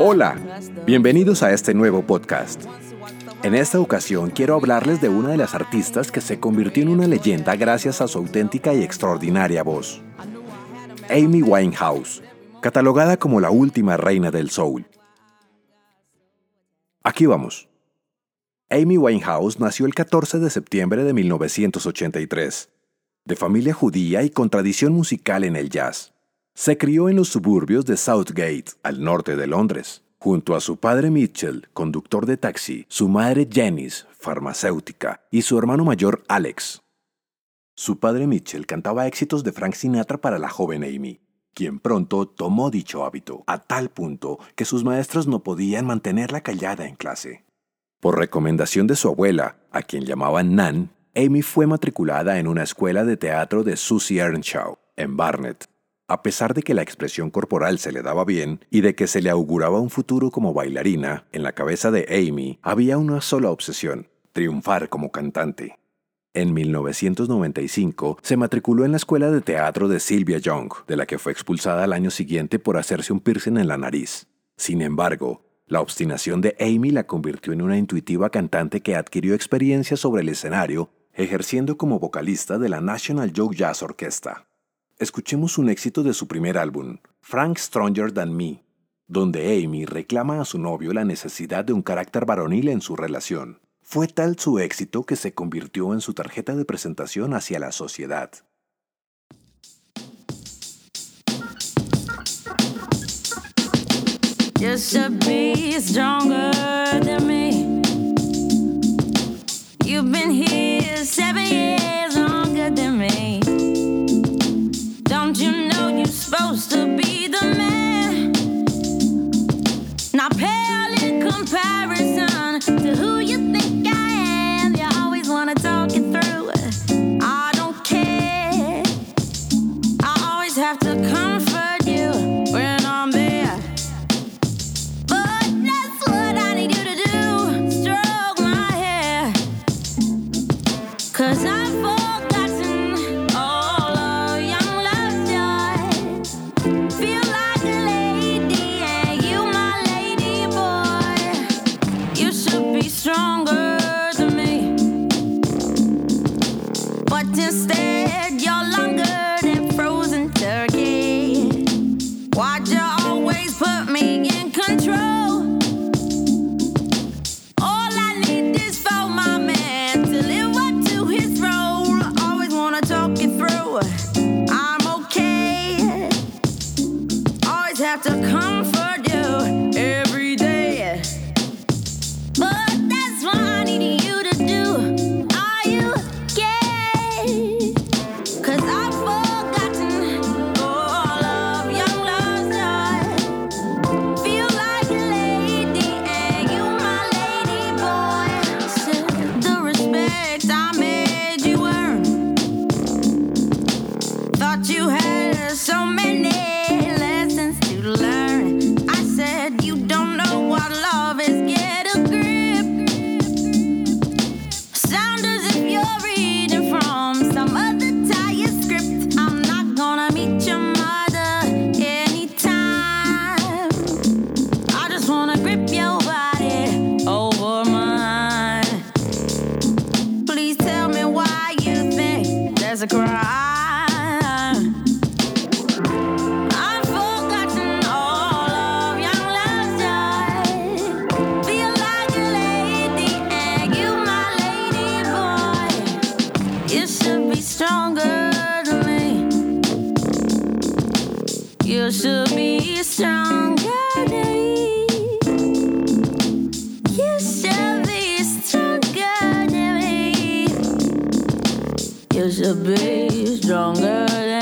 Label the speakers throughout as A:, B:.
A: Hola, bienvenidos a este nuevo podcast. En esta ocasión quiero hablarles de una de las artistas que se convirtió en una leyenda gracias a su auténtica y extraordinaria voz. Amy Winehouse, catalogada como la última reina del soul. Aquí vamos. Amy Winehouse nació el 14 de septiembre de 1983 de familia judía y con tradición musical en el jazz. Se crió en los suburbios de Southgate, al norte de Londres, junto a su padre Mitchell, conductor de taxi, su madre Janice, farmacéutica, y su hermano mayor Alex. Su padre Mitchell cantaba éxitos de Frank Sinatra para la joven Amy, quien pronto tomó dicho hábito, a tal punto que sus maestros no podían mantenerla callada en clase. Por recomendación de su abuela, a quien llamaban Nan, Amy fue matriculada en una escuela de teatro de Susie Earnshaw, en Barnet. A pesar de que la expresión corporal se le daba bien y de que se le auguraba un futuro como bailarina, en la cabeza de Amy había una sola obsesión, triunfar como cantante. En 1995 se matriculó en la escuela de teatro de Sylvia Young, de la que fue expulsada al año siguiente por hacerse un piercing en la nariz. Sin embargo, la obstinación de Amy la convirtió en una intuitiva cantante que adquirió experiencia sobre el escenario ejerciendo como vocalista de la National Joke Jazz Orchestra. Escuchemos un éxito de su primer álbum, Frank Stronger Than Me, donde Amy reclama a su novio la necesidad de un carácter varonil en su relación. Fue tal su éxito que se convirtió en su tarjeta de presentación hacia la sociedad.
B: You've been here seven years longer than me. Don't you know you're supposed to be the man? Not pale in comparison to who to come You should be
A: stronger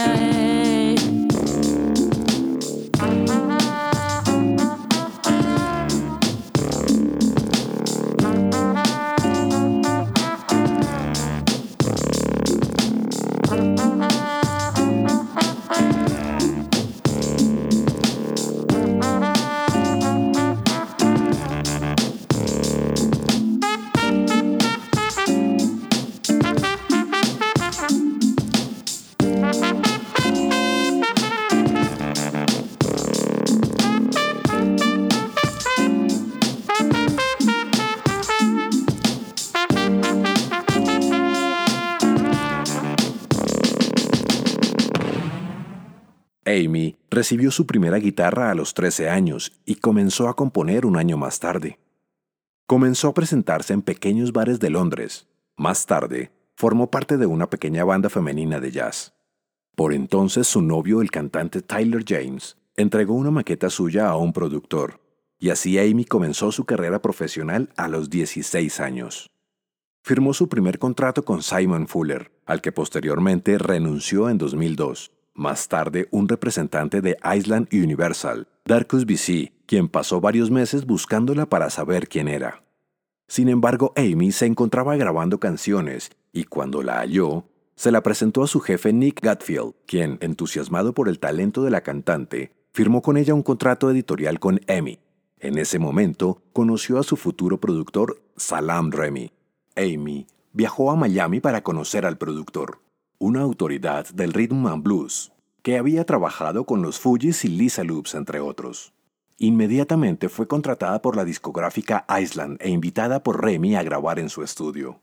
A: recibió su primera guitarra a los 13 años y comenzó a componer un año más tarde. Comenzó a presentarse en pequeños bares de Londres. Más tarde, formó parte de una pequeña banda femenina de jazz. Por entonces su novio, el cantante Tyler James, entregó una maqueta suya a un productor, y así Amy comenzó su carrera profesional a los 16 años. Firmó su primer contrato con Simon Fuller, al que posteriormente renunció en 2002. Más tarde, un representante de Island Universal, Darkus BC, quien pasó varios meses buscándola para saber quién era. Sin embargo, Amy se encontraba grabando canciones y cuando la halló, se la presentó a su jefe Nick Gatfield, quien, entusiasmado por el talento de la cantante, firmó con ella un contrato editorial con Amy. En ese momento, conoció a su futuro productor, Salam Remy. Amy viajó a Miami para conocer al productor, una autoridad del rhythm and blues, que había trabajado con los Fugees y Lisa Loops, entre otros. Inmediatamente fue contratada por la discográfica Island e invitada por Remy a grabar en su estudio.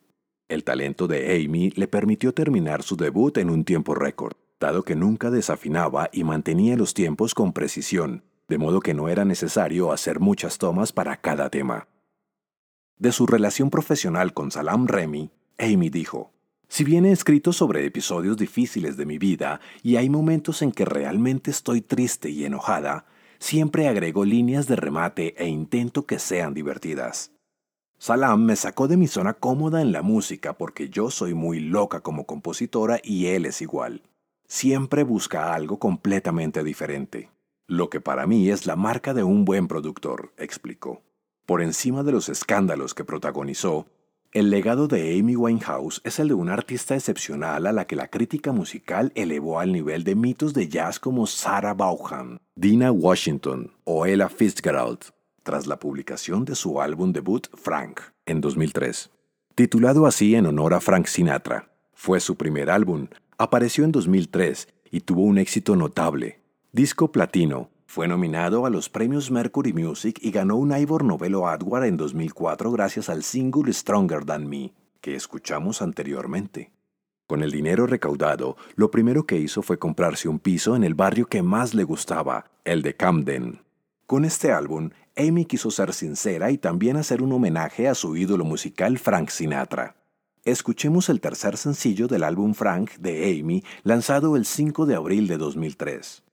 A: El talento de Amy le permitió terminar su debut en un tiempo récord, dado que nunca desafinaba y mantenía los tiempos con precisión, de modo que no era necesario hacer muchas tomas para cada tema. De su relación profesional con Salam Remy, Amy dijo, si bien he escrito sobre episodios difíciles de mi vida y hay momentos en que realmente estoy triste y enojada, siempre agrego líneas de remate e intento que sean divertidas. Salam me sacó de mi zona cómoda en la música porque yo soy muy loca como compositora y él es igual. Siempre busca algo completamente diferente. Lo que para mí es la marca de un buen productor, explicó. Por encima de los escándalos que protagonizó, el legado de Amy Winehouse es el de una artista excepcional a la que la crítica musical elevó al nivel de mitos de jazz como Sarah Vaughan, Dina Washington o Ella Fitzgerald, tras la publicación de su álbum debut Frank en 2003. Titulado así en honor a Frank Sinatra, fue su primer álbum, apareció en 2003 y tuvo un éxito notable. Disco platino, fue nominado a los premios Mercury Music y ganó un Ivor Novello Award en 2004 gracias al single Stronger Than Me, que escuchamos anteriormente. Con el dinero recaudado, lo primero que hizo fue comprarse un piso en el barrio que más le gustaba, el de Camden. Con este álbum, Amy quiso ser sincera y también hacer un homenaje a su ídolo musical Frank Sinatra. Escuchemos el tercer sencillo del álbum Frank de Amy, lanzado el 5 de abril de 2003.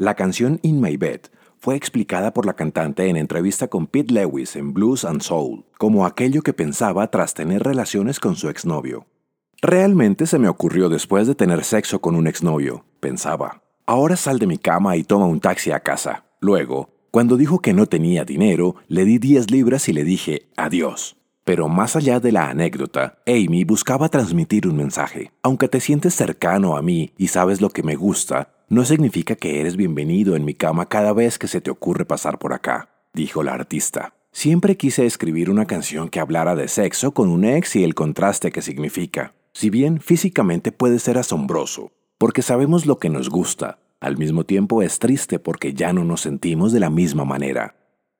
A: La canción In My Bed fue explicada por la cantante en entrevista con Pete Lewis en Blues and Soul como aquello que pensaba tras tener relaciones con su exnovio. Realmente se me ocurrió después de tener sexo con un exnovio, pensaba. Ahora sal de mi cama y toma un taxi a casa. Luego, cuando dijo que no tenía dinero, le di 10 libras y le dije adiós. Pero más allá de la anécdota, Amy buscaba transmitir un mensaje. Aunque te sientes cercano a mí y sabes lo que me gusta, no significa que eres bienvenido en mi cama cada vez que se te ocurre pasar por acá, dijo la artista. Siempre quise escribir una canción que hablara de sexo con un ex y el contraste que significa. Si bien físicamente puede ser asombroso, porque sabemos lo que nos gusta, al mismo tiempo es triste porque ya no nos sentimos de la misma manera.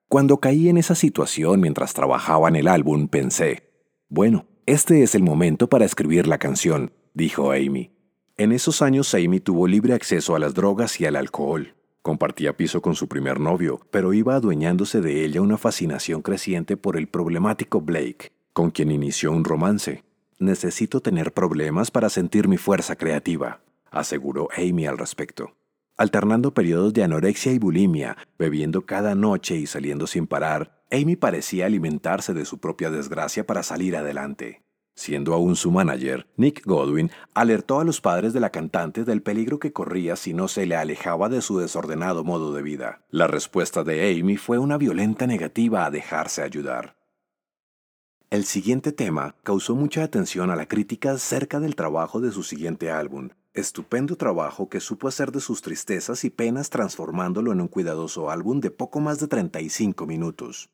A: Cuando caí en esa situación mientras trabajaba en el álbum, pensé, bueno, este es el momento para escribir la canción, dijo Amy. En esos años Amy tuvo libre acceso a las drogas y al alcohol. Compartía piso con su primer novio, pero iba adueñándose de ella una fascinación creciente por el problemático Blake, con quien inició un romance. Necesito tener problemas para sentir mi fuerza creativa, aseguró Amy al respecto. Alternando periodos de anorexia y bulimia, bebiendo cada noche y saliendo sin parar, Amy parecía alimentarse de su propia desgracia para salir adelante. Siendo aún su manager, Nick Godwin alertó a los padres de la cantante del peligro que corría si no se le alejaba de su desordenado modo de vida. La respuesta de Amy fue una violenta negativa a dejarse ayudar. El siguiente tema causó mucha atención a la crítica cerca del trabajo de su siguiente álbum, estupendo trabajo que supo hacer de sus tristezas y penas transformándolo en un cuidadoso álbum de poco más de 35 minutos.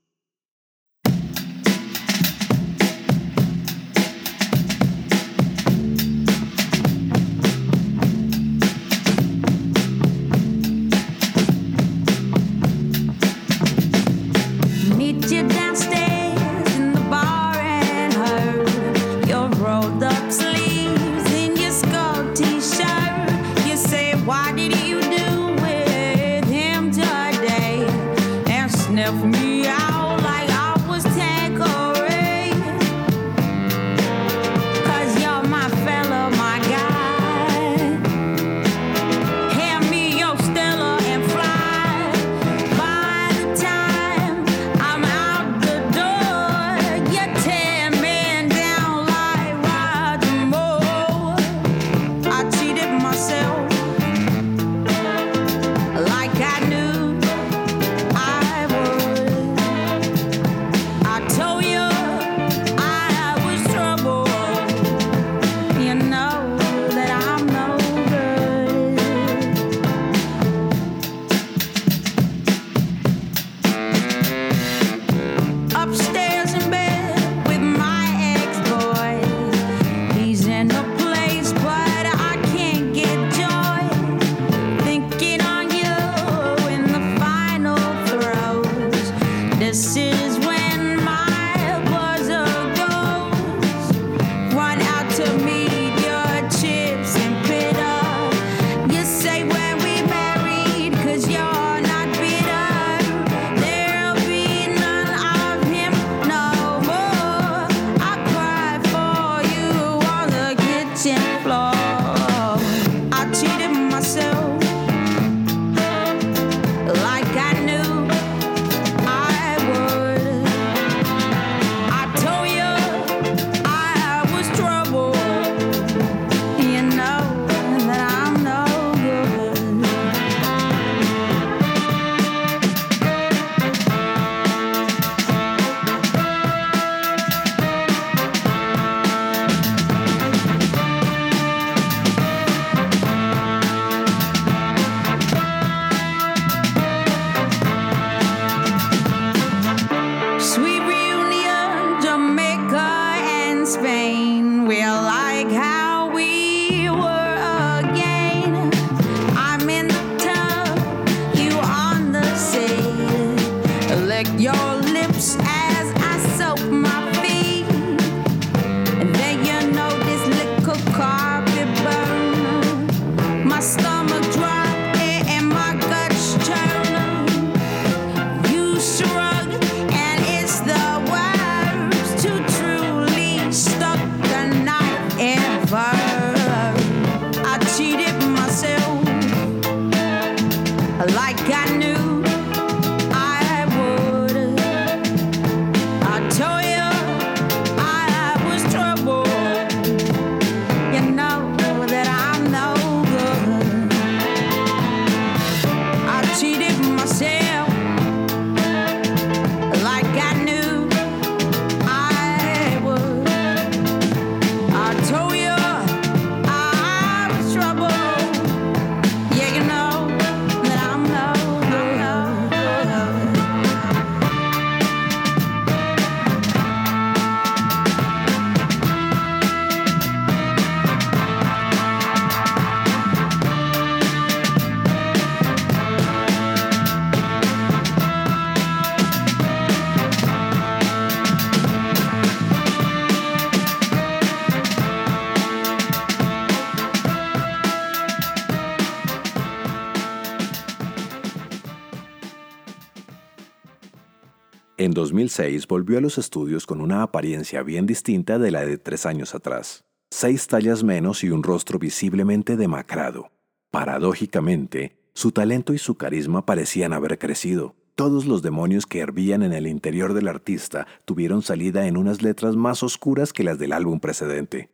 A: En 2006 volvió a los estudios con una apariencia bien distinta de la de tres años atrás. Seis tallas menos y un rostro visiblemente demacrado. Paradójicamente, su talento y su carisma parecían haber crecido. Todos los demonios que hervían en el interior del artista tuvieron salida en unas letras más oscuras que las del álbum precedente.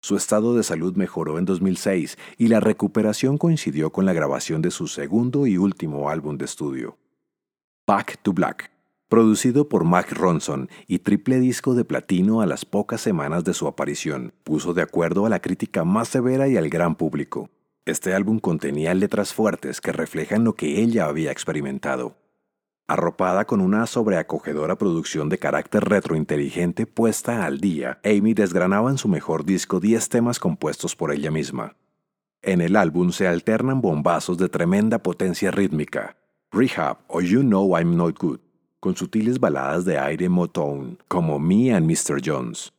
A: Su estado de salud mejoró en 2006 y la recuperación coincidió con la grabación de su segundo y último álbum de estudio. Back to Black, producido por Mac Ronson y triple disco de platino a las pocas semanas de su aparición, puso de acuerdo a la crítica más severa y al gran público. Este álbum contenía letras fuertes que reflejan lo que ella había experimentado. Arropada con una sobreacogedora producción de carácter retrointeligente puesta al día, Amy desgranaba en su mejor disco 10 temas compuestos por ella misma. En el álbum se alternan bombazos de tremenda potencia rítmica, Rehab o You Know I'm Not Good, con sutiles baladas de aire Motown, como Me and Mr. Jones.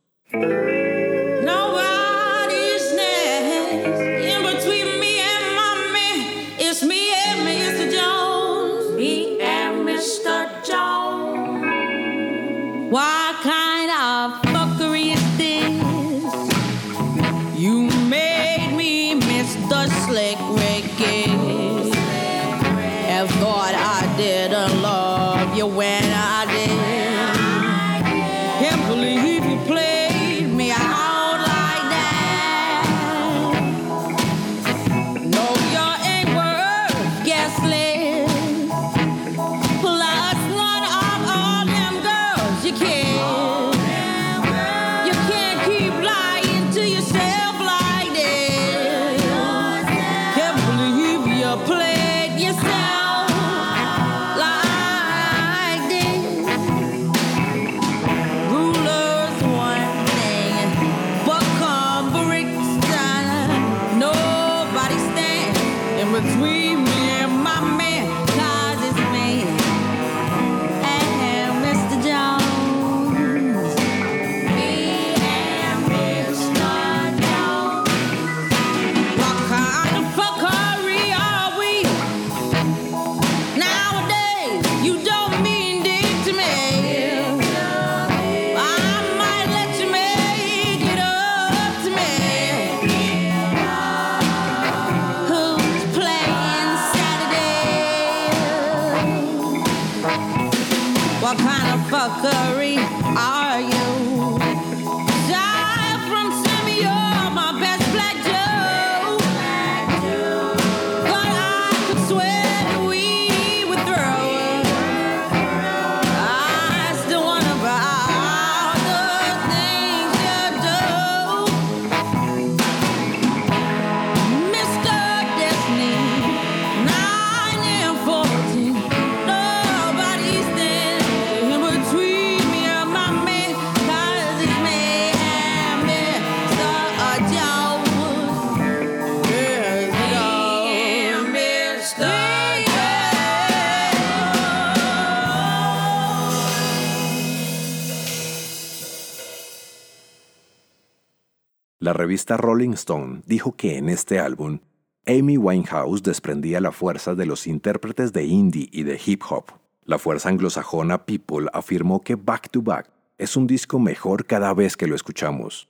A: Revista Rolling Stone dijo que en este álbum, Amy Winehouse desprendía la fuerza de los intérpretes de indie y de hip hop. La fuerza anglosajona People afirmó que Back to Back es un disco mejor cada vez que lo escuchamos.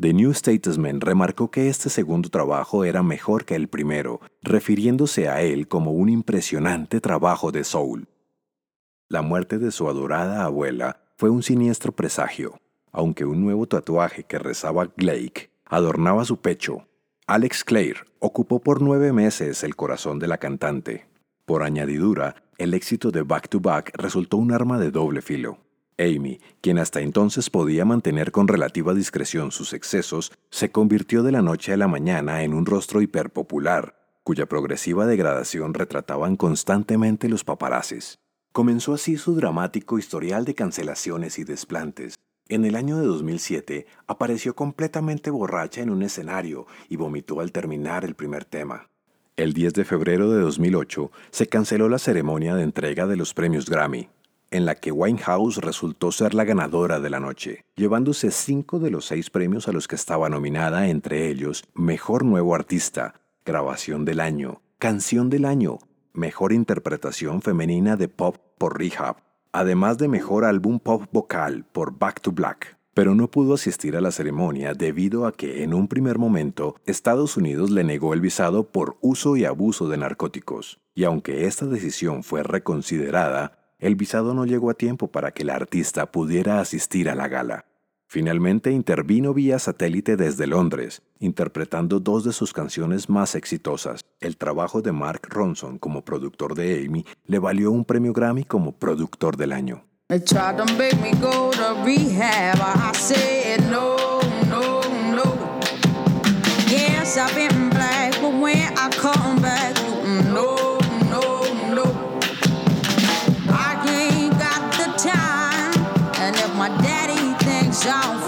A: The New Statesman remarcó que este segundo trabajo era mejor que el primero, refiriéndose a él como un impresionante trabajo de soul. La muerte de su adorada abuela fue un siniestro presagio, aunque un nuevo tatuaje que rezaba Blake adornaba su pecho. Alex Clare ocupó por nueve meses el corazón de la cantante. Por añadidura, el éxito de Back to Back resultó un arma de doble filo. Amy, quien hasta entonces podía mantener con relativa discreción sus excesos, se convirtió de la noche a la mañana en un rostro hiperpopular, cuya progresiva degradación retrataban constantemente los paparazzis. Comenzó así su dramático historial de cancelaciones y desplantes. En el año de 2007 apareció completamente borracha en un escenario y vomitó al terminar el primer tema. El 10 de febrero de 2008 se canceló la ceremonia de entrega de los premios Grammy en la que Winehouse resultó ser la ganadora de la noche, llevándose cinco de los seis premios a los que estaba nominada, entre ellos Mejor Nuevo Artista, Grabación del Año, Canción del Año, Mejor Interpretación Femenina de Pop por Rehab, además de Mejor Álbum Pop Vocal por Back to Black. Pero no pudo asistir a la ceremonia debido a que en un primer momento Estados Unidos le negó el visado por uso y abuso de narcóticos. Y aunque esta decisión fue reconsiderada, el visado no llegó a tiempo para que la artista pudiera asistir a la gala. Finalmente intervino vía satélite desde Londres, interpretando dos de sus canciones más exitosas. El trabajo de Mark Ronson como productor de Amy le valió un premio Grammy como productor del año.
B: Fine.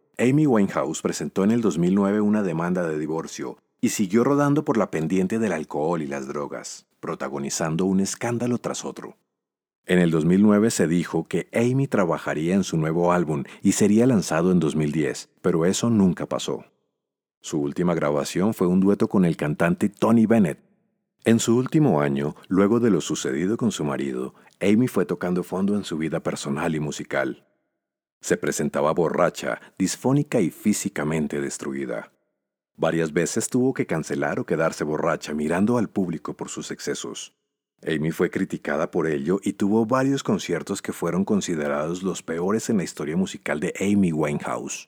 A: Amy Winehouse presentó en el 2009 una demanda de divorcio y siguió rodando por la pendiente del alcohol y las drogas, protagonizando un escándalo tras otro. En el 2009 se dijo que Amy trabajaría en su nuevo álbum y sería lanzado en 2010, pero eso nunca pasó. Su última grabación fue un dueto con el cantante Tony Bennett. En su último año, luego de lo sucedido con su marido, Amy fue tocando fondo en su vida personal y musical. Se presentaba borracha, disfónica y físicamente destruida. Varias veces tuvo que cancelar o quedarse borracha mirando al público por sus excesos. Amy fue criticada por ello y tuvo varios conciertos que fueron considerados los peores en la historia musical de Amy Winehouse.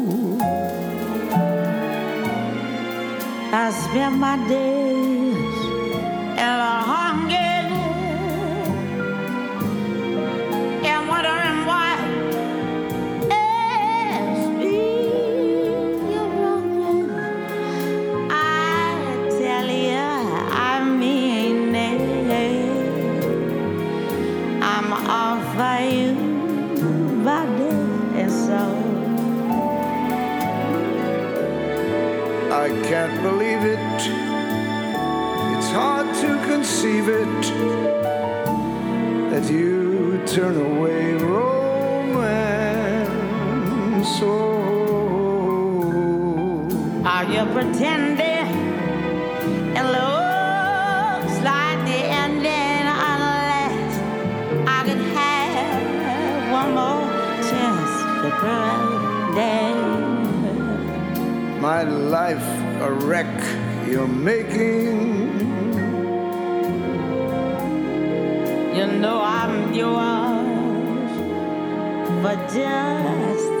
B: I spend my
C: conceive it that you turn away romance. Oh,
B: Are you pretending? It looks like the ending unless I could have one more chance to pretend.
C: my life a wreck you're making.
B: Know I'm yours for just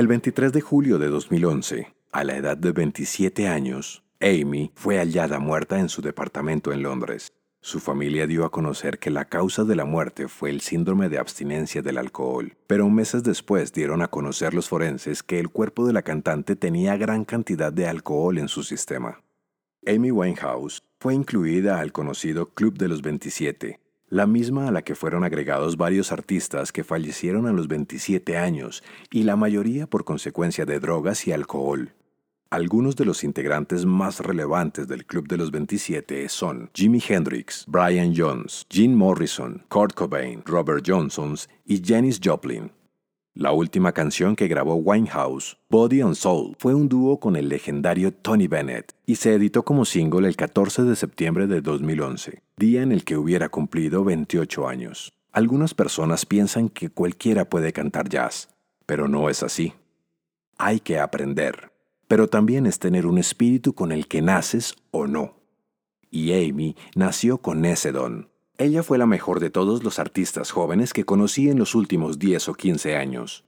A: El 23 de julio de 2011, a la edad de 27 años, Amy fue hallada muerta en su departamento en Londres. Su familia dio a conocer que la causa de la muerte fue el síndrome de abstinencia del alcohol, pero meses después dieron a conocer los forenses que el cuerpo de la cantante tenía gran cantidad de alcohol en su sistema. Amy Winehouse fue incluida al conocido Club de los 27, la misma a la que fueron agregados varios artistas que fallecieron a los 27 años y la mayoría por consecuencia de drogas y alcohol. Algunos de los integrantes más relevantes del Club de los 27 son Jimi Hendrix, Brian Jones, Jim Morrison, Kurt Cobain, Robert Johnson y Janis Joplin. La última canción que grabó Winehouse, Body and Soul, fue un dúo con el legendario Tony Bennett y se editó como single el 14 de septiembre de 2011, día en el que hubiera cumplido 28 años. Algunas personas piensan que cualquiera puede cantar jazz, pero no es así. Hay que aprender, pero también es tener un espíritu con el que naces o no. Y Amy nació con ese don. Ella fue la mejor de todos los artistas jóvenes que conocí en los últimos 10 o 15 años.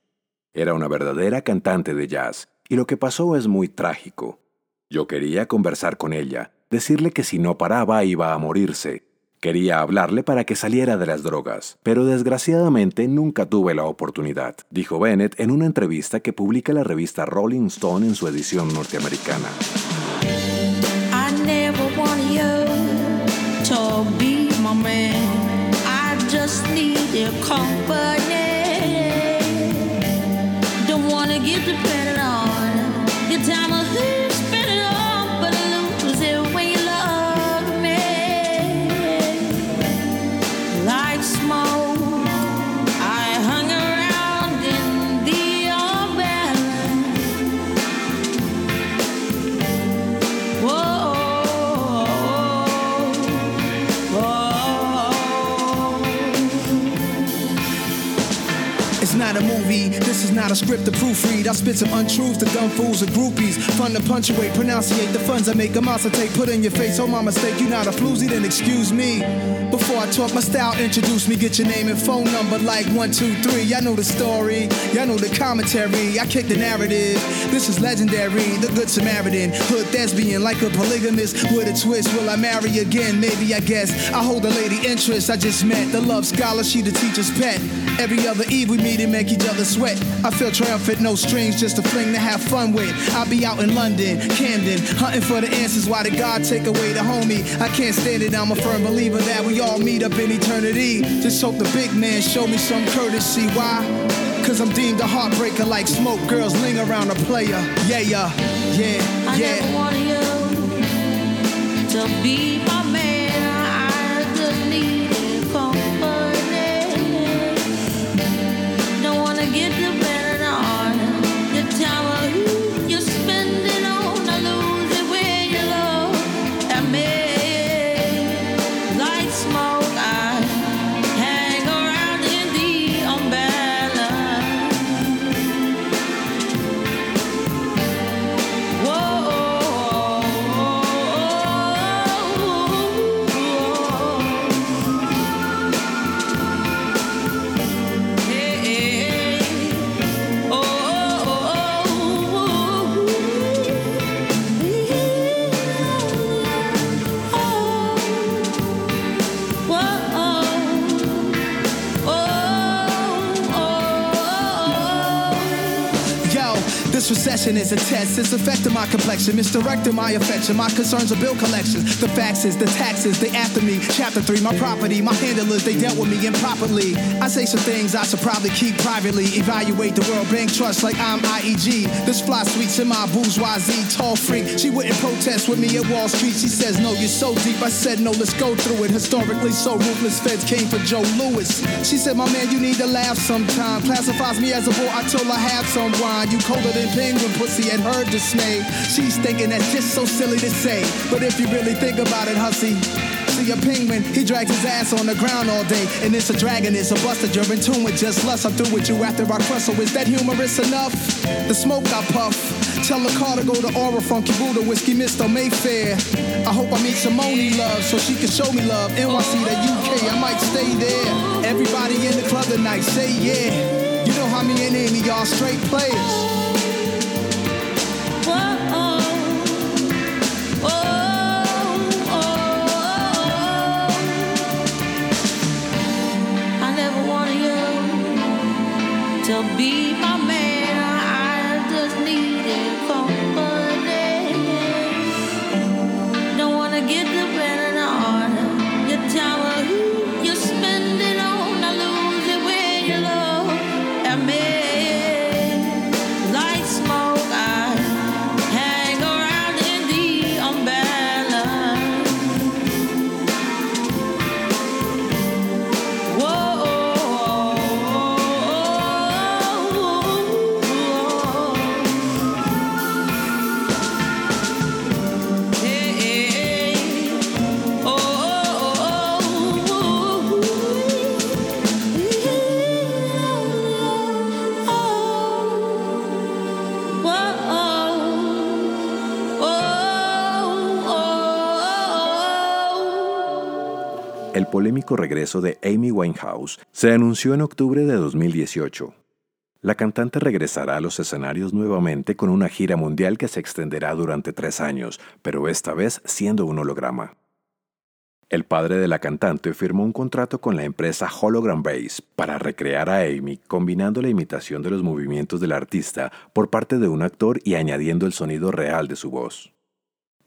A: Era una verdadera cantante de jazz, y lo que pasó es muy trágico. Yo quería conversar con ella, decirle que si no paraba iba a morirse. Quería hablarle para que saliera de las drogas, pero desgraciadamente nunca tuve la oportunidad, dijo Bennett en una entrevista que publica la revista Rolling Stone en su edición norteamericana.
B: Comfort. but
D: not a script to proofread. I spit some untruths to dumb fools and groupies. Fun to punctuate, pronunciate the funds I make. A take, put in your face. Oh, my mistake, you not a floozy, then excuse me. Before I talk my style, introduce me, get your name and phone number like one, two, three. Y'all know the story, y'all know the commentary. I kick the narrative. This is legendary, the good Samaritan. Hood thespian, like a polygamist with a twist. Will I marry again? Maybe, I guess. I hold a lady interest I just met. The love scholar, she the teacher's pet. Every other eve we meet and make each other sweat. I feel triumphant, no strings, just a fling to have fun with. I'll be out in London, Camden, hunting for the answers. Why did God take away the homie? I can't stand it, I'm a firm believer that we all meet up in eternity. Just hope the big man show me some courtesy. Why? Cause I'm deemed a heartbreaker like smoke. Girls ling around a player. Yeah, yeah, yeah,
B: I
D: yeah.
B: never wanted you to be my man. I just needed. Don't wanna get dependent
D: this recession is a test. It's affecting my complexion, misdirecting my affection. My concerns are bill collections. The faxes, the taxes, they after me. Chapter 3, my property, my handlers, they dealt with me improperly. I say some things I should probably keep privately. Evaluate the World Bank Trust like I'm IEG. This fly sweets in my bourgeoisie, tall freak. She wouldn't protest with me at Wall Street. She says, No, you're so deep. I said, No, let's go through it. Historically, so ruthless feds came for Joe Lewis. She said, My man, you need to laugh sometime. Classifies me as a boy until I have some wine. You colder than penguin pussy and her dismay. She's thinking that's just so silly to say. But if you really think about it, hussy. See a penguin, he drags his ass on the ground all day. And it's a dragon, it's a buster, you're in tune with just lust. I'm through with you after I crush, so is that humorous enough? The smoke I puff. Tell the car to go to Aura Funky Buddha, Whiskey Mr. Mayfair. I hope I meet Simone Love so she can show me love. NYC to UK, I might stay there. Everybody in the club tonight, say yeah. You know how me and Amy are straight players.
B: Oh, oh, oh, to be my
A: regreso de Amy Winehouse se anunció en octubre de 2018. La cantante regresará a los escenarios nuevamente con una gira mundial que se extenderá durante tres años, pero esta vez siendo un holograma. El padre de la cantante firmó un contrato con la empresa Hologram Base para recrear a Amy combinando la imitación de los movimientos del artista por parte de un actor y añadiendo el sonido real de su voz.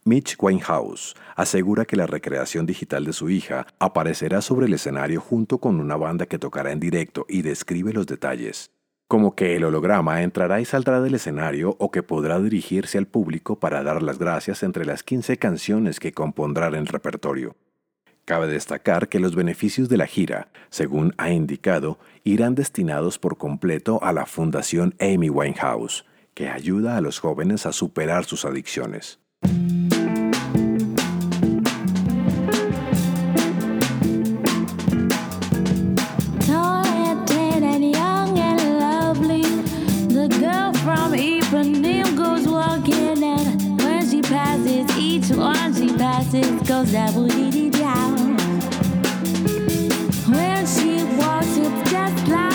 A: Mitch Winehouse asegura que la recreación digital de su hija aparecerá sobre el escenario junto con una banda que tocará en directo y describe los detalles como que el holograma entrará y saldrá del escenario o que podrá dirigirse al público para dar las gracias entre las 15 canciones que compondrá en el repertorio. Cabe destacar que los beneficios de la gira, según ha indicado, irán destinados por completo a la Fundación Amy Winehouse, que ayuda a los jóvenes a superar sus adicciones.
B: Goes dee dee down. When she walks, it's just like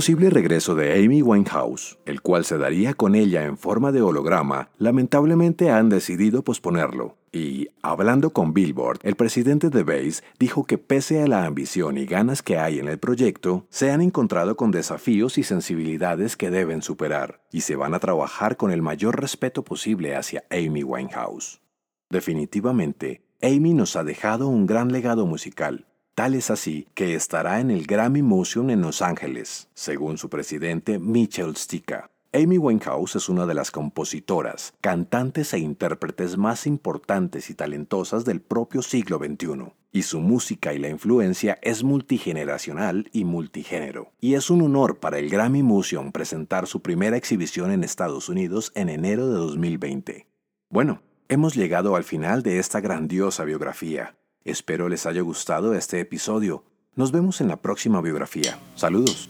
A: posible regreso de Amy Winehouse, el cual se daría con ella en forma de holograma, lamentablemente han decidido posponerlo. Y, hablando con Billboard, el presidente de Base dijo que pese a la ambición y ganas que hay en el proyecto, se han encontrado con desafíos y sensibilidades que deben superar, y se van a trabajar con el mayor respeto posible hacia Amy Winehouse. Definitivamente, Amy nos ha dejado un gran legado musical, Tal es así que estará en el Grammy Museum en Los Ángeles, según su presidente Mitchell Stika. Amy Winehouse es una de las compositoras, cantantes e intérpretes más importantes y talentosas del propio siglo XXI, y su música y la influencia es multigeneracional y multigénero. Y es un honor para el Grammy Museum presentar su primera exhibición en Estados Unidos en enero de 2020. Bueno, hemos llegado al final de esta grandiosa biografía. Espero les haya gustado este episodio. Nos vemos en la próxima biografía. Saludos.